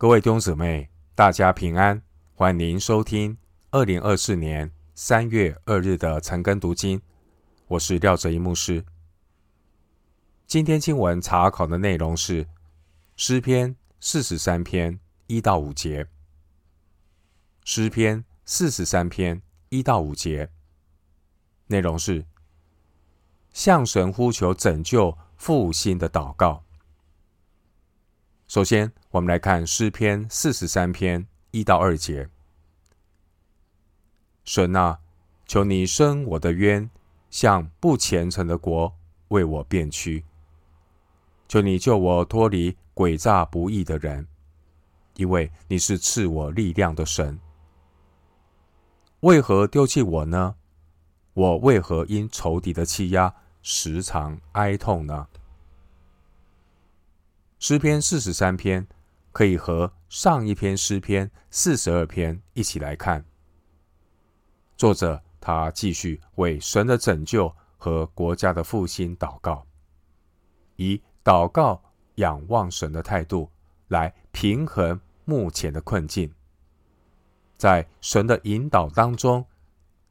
各位弟兄姊妹，大家平安，欢迎您收听二零二四年三月二日的晨更读经。我是廖哲一牧师。今天经文查考的内容是诗篇四十三篇一到五节。诗篇四十三篇一到五节内容是向神呼求拯救复兴的祷告。首先，我们来看诗篇四十三篇一到二节。神啊，求你伸我的冤，向不虔诚的国为我辩屈。求你救我脱离诡诈不义的人，因为你是赐我力量的神。为何丢弃我呢？我为何因仇敌的欺压时常哀痛呢？诗篇四十三篇可以和上一篇诗篇四十二篇一起来看。作者他继续为神的拯救和国家的复兴祷告，以祷告仰望神的态度来平衡目前的困境，在神的引导当中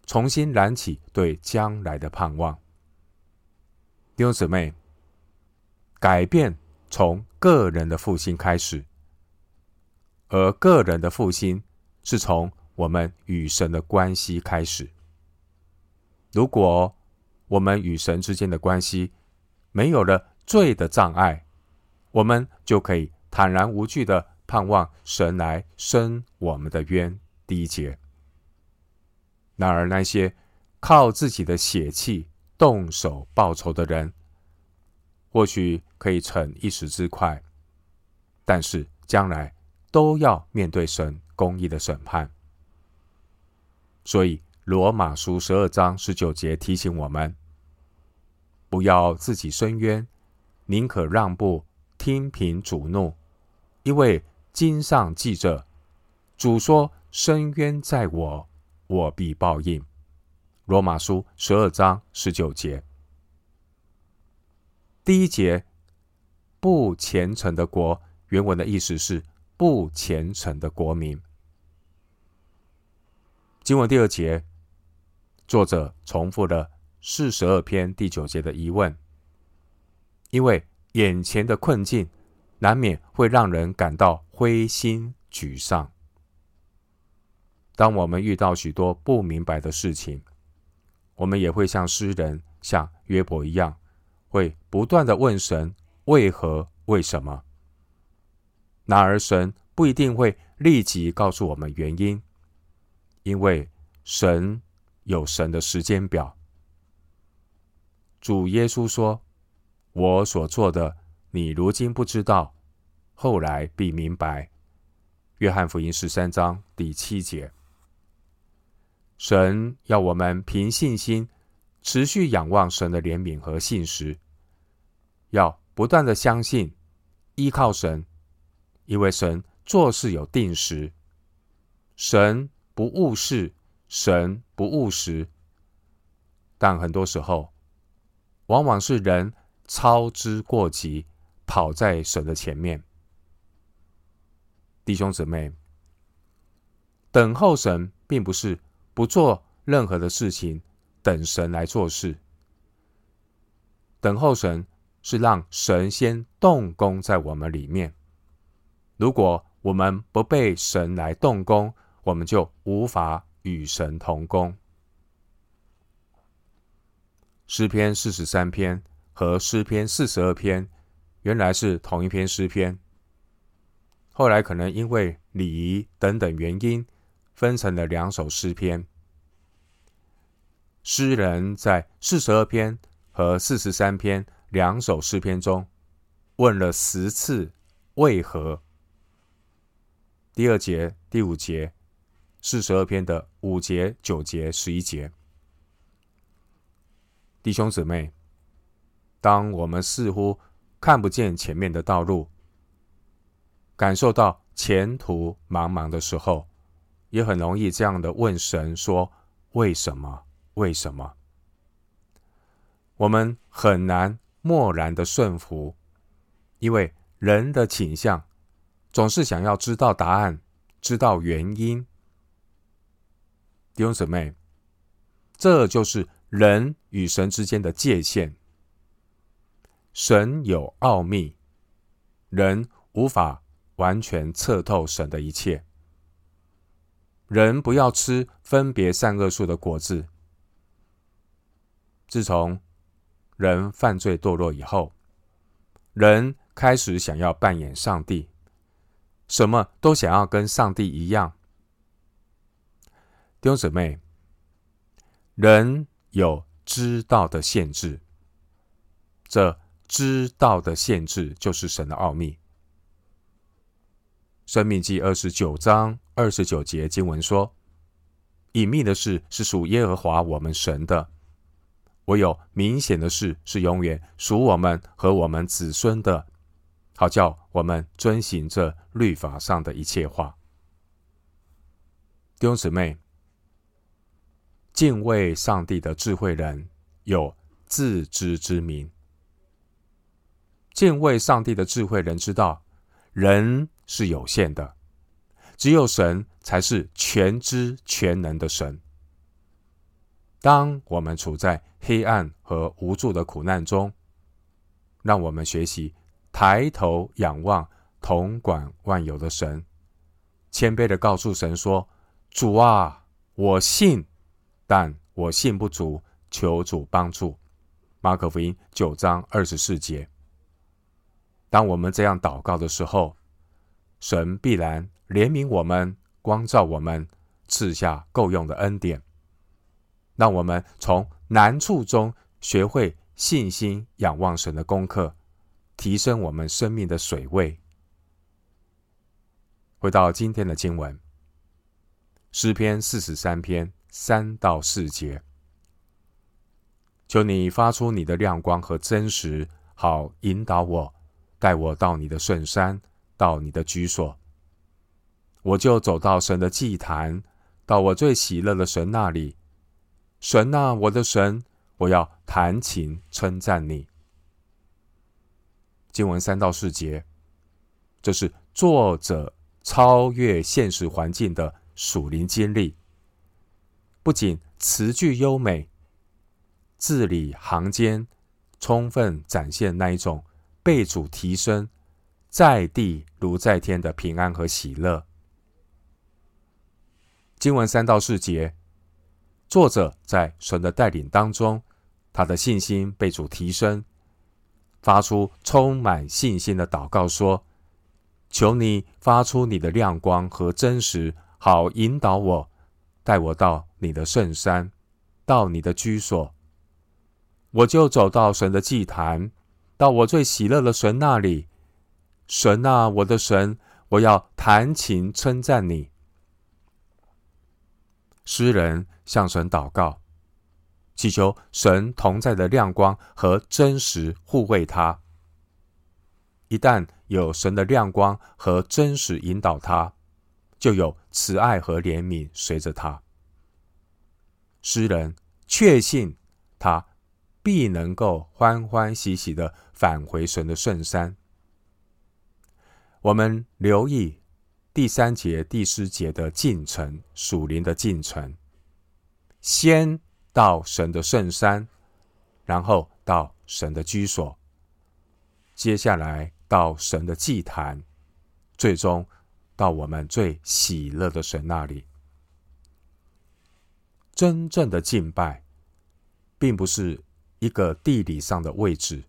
重新燃起对将来的盼望。弟兄姊妹，改变。从个人的复兴开始，而个人的复兴是从我们与神的关系开始。如果我们与神之间的关系没有了罪的障碍，我们就可以坦然无惧的盼望神来伸我们的冤。第一节。然而，那些靠自己的血气动手报仇的人，或许可以逞一时之快，但是将来都要面对神公义的审判。所以，罗马书十二章十九节提醒我们：不要自己伸冤，宁可让步，听凭主怒，因为经上记着，主说：“伸冤在我，我必报应。”罗马书十二章十九节。第一节，不虔诚的国，原文的意思是不虔诚的国民。经文第二节，作者重复了四十二篇第九节的疑问，因为眼前的困境难免会让人感到灰心沮丧。当我们遇到许多不明白的事情，我们也会像诗人，像约伯一样。会不断的问神为何、为什么？然而神不一定会立即告诉我们原因，因为神有神的时间表。主耶稣说：“我所做的，你如今不知道，后来必明白。”约翰福音十三章第七节。神要我们凭信心。持续仰望神的怜悯和信实，要不断的相信、依靠神，因为神做事有定时，神不误事，神不误时。但很多时候，往往是人操之过急，跑在神的前面。弟兄姊妹，等候神，并不是不做任何的事情。等神来做事，等候神是让神先动工在我们里面。如果我们不被神来动工，我们就无法与神同工。诗篇四十三篇和诗篇四十二篇原来是同一篇诗篇，后来可能因为礼仪等等原因，分成了两首诗篇。诗人在四十二篇和四十三篇两首诗篇中问了十次“为何”。第二节、第五节，四十二篇的五节、九节、十一节。弟兄姊妹，当我们似乎看不见前面的道路，感受到前途茫茫的时候，也很容易这样的问神说：“为什么？”为什么我们很难默然的顺服？因为人的倾向总是想要知道答案，知道原因。弟兄姊妹，这就是人与神之间的界限。神有奥秘，人无法完全测透神的一切。人不要吃分别善恶树的果子。自从人犯罪堕落以后，人开始想要扮演上帝，什么都想要跟上帝一样。弟兄姊妹，人有知道的限制，这知道的限制就是神的奥秘。生命记二十九章二十九节经文说：“隐秘的事是属耶和华我们神的，唯有明显的事是永远属我们和我们子孙的，好叫我们遵行这律法上的一切话。”弟兄姊妹。敬畏上帝的智慧人有自知之明。敬畏上帝的智慧人知道，人是有限的，只有神才是全知全能的神。当我们处在黑暗和无助的苦难中，让我们学习抬头仰望统管万有的神，谦卑的告诉神说：“主啊，我信。”但我信不足，求主帮助。马可福音九章二十四节。当我们这样祷告的时候，神必然怜悯我们，光照我们，赐下够用的恩典，让我们从难处中学会信心仰望神的功课，提升我们生命的水位。回到今天的经文，诗篇四十三篇。三到四节，求你发出你的亮光和真实，好引导我，带我到你的圣山，到你的居所。我就走到神的祭坛，到我最喜乐的神那里。神啊，我的神，我要弹琴称赞你。经文三到四节，这是作者超越现实环境的属灵经历。不仅词句优美，字里行间充分展现那一种被主提升、在地如在天的平安和喜乐。经文三到四节，作者在神的带领当中，他的信心被主提升，发出充满信心的祷告说：“求你发出你的亮光和真实，好引导我。”带我到你的圣山，到你的居所，我就走到神的祭坛，到我最喜乐的神那里。神啊，我的神，我要弹琴称赞你。诗人向神祷告，祈求神同在的亮光和真实护卫他。一旦有神的亮光和真实引导他，就有慈爱和怜悯随着他。诗人确信他必能够欢欢喜喜的返回神的圣山。我们留意第三节、第四节的进程，属灵的进程。先到神的圣山，然后到神的居所，接下来到神的祭坛，最终。到我们最喜乐的神那里，真正的敬拜，并不是一个地理上的位置，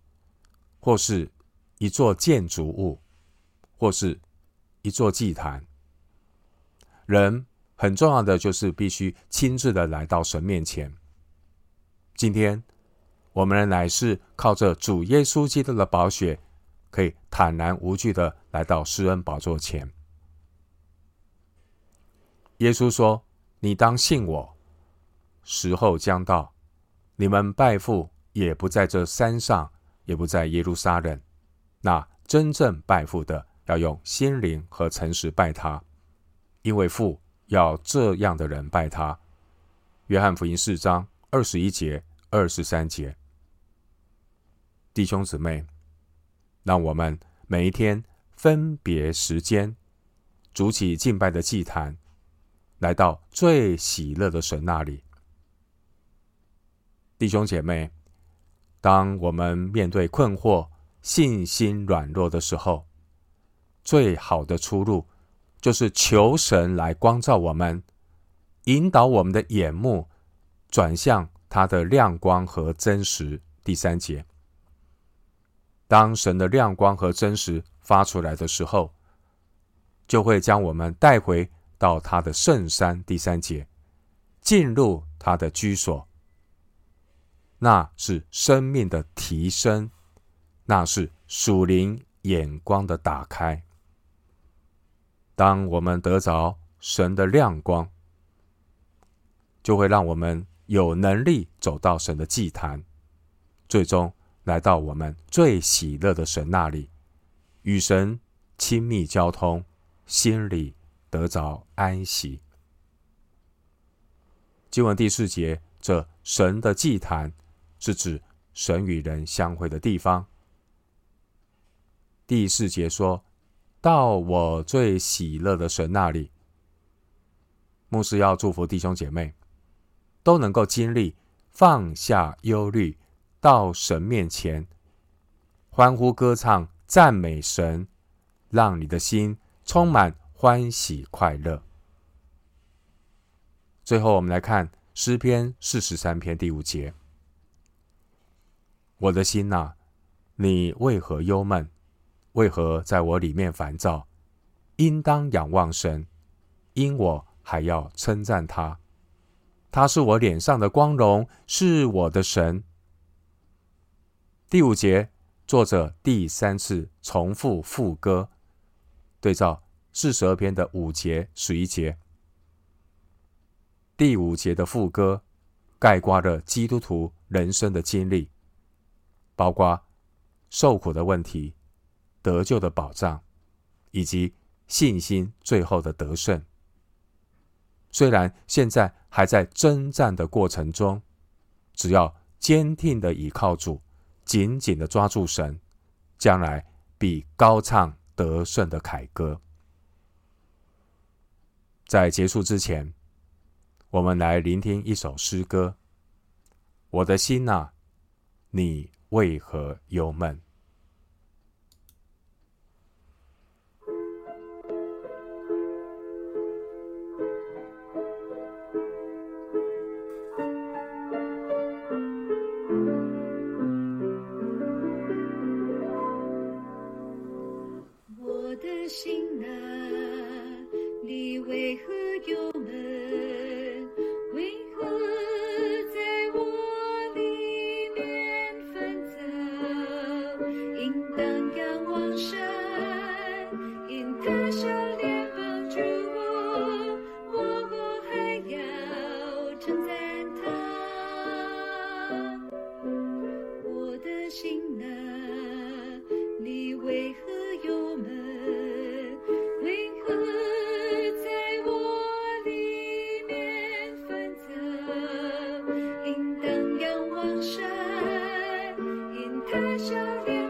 或是一座建筑物，或是一座祭坛。人很重要的就是必须亲自的来到神面前。今天，我们乃是靠着主耶稣基督的宝血，可以坦然无惧的来到施恩宝座前。耶稣说：“你当信我，时候将到，你们拜父也不在这山上，也不在耶路撒冷。那真正拜父的，要用心灵和诚实拜他，因为父要这样的人拜他。”约翰福音四章二十一节、二十三节。弟兄姊妹，让我们每一天分别时间，筑起敬拜的祭坛，来到最喜乐的神那里。弟兄姐妹，当我们面对困惑、信心软弱的时候，最好的出路就是求神来光照我们，引导我们的眼目转向他的亮光和真实。第三节，当神的亮光和真实发出来的时候，就会将我们带回到他的圣山。第三节，进入他的居所。那是生命的提升，那是属灵眼光的打开。当我们得着神的亮光，就会让我们有能力走到神的祭坛，最终来到我们最喜乐的神那里，与神亲密交通，心里得着安息。经文第四节，这神的祭坛。是指神与人相会的地方。第四节说到我最喜乐的神那里，牧师要祝福弟兄姐妹都能够经历放下忧虑，到神面前欢呼歌唱赞美神，让你的心充满欢喜快乐。最后，我们来看诗篇四十三篇第五节。我的心哪，你为何忧闷？为何在我里面烦躁？应当仰望神，因我还要称赞他。他是我脸上的光荣，是我的神。第五节，作者第三次重复副歌，对照四十二篇的五节、十一节。第五节的副歌，概括了基督徒人生的经历。包括受苦的问题、得救的保障，以及信心最后的得胜。虽然现在还在征战的过程中，只要坚定的倚靠主，紧紧的抓住神，将来必高唱得胜的凯歌。在结束之前，我们来聆听一首诗歌：我的心呐，你为何忧闷？Cause you're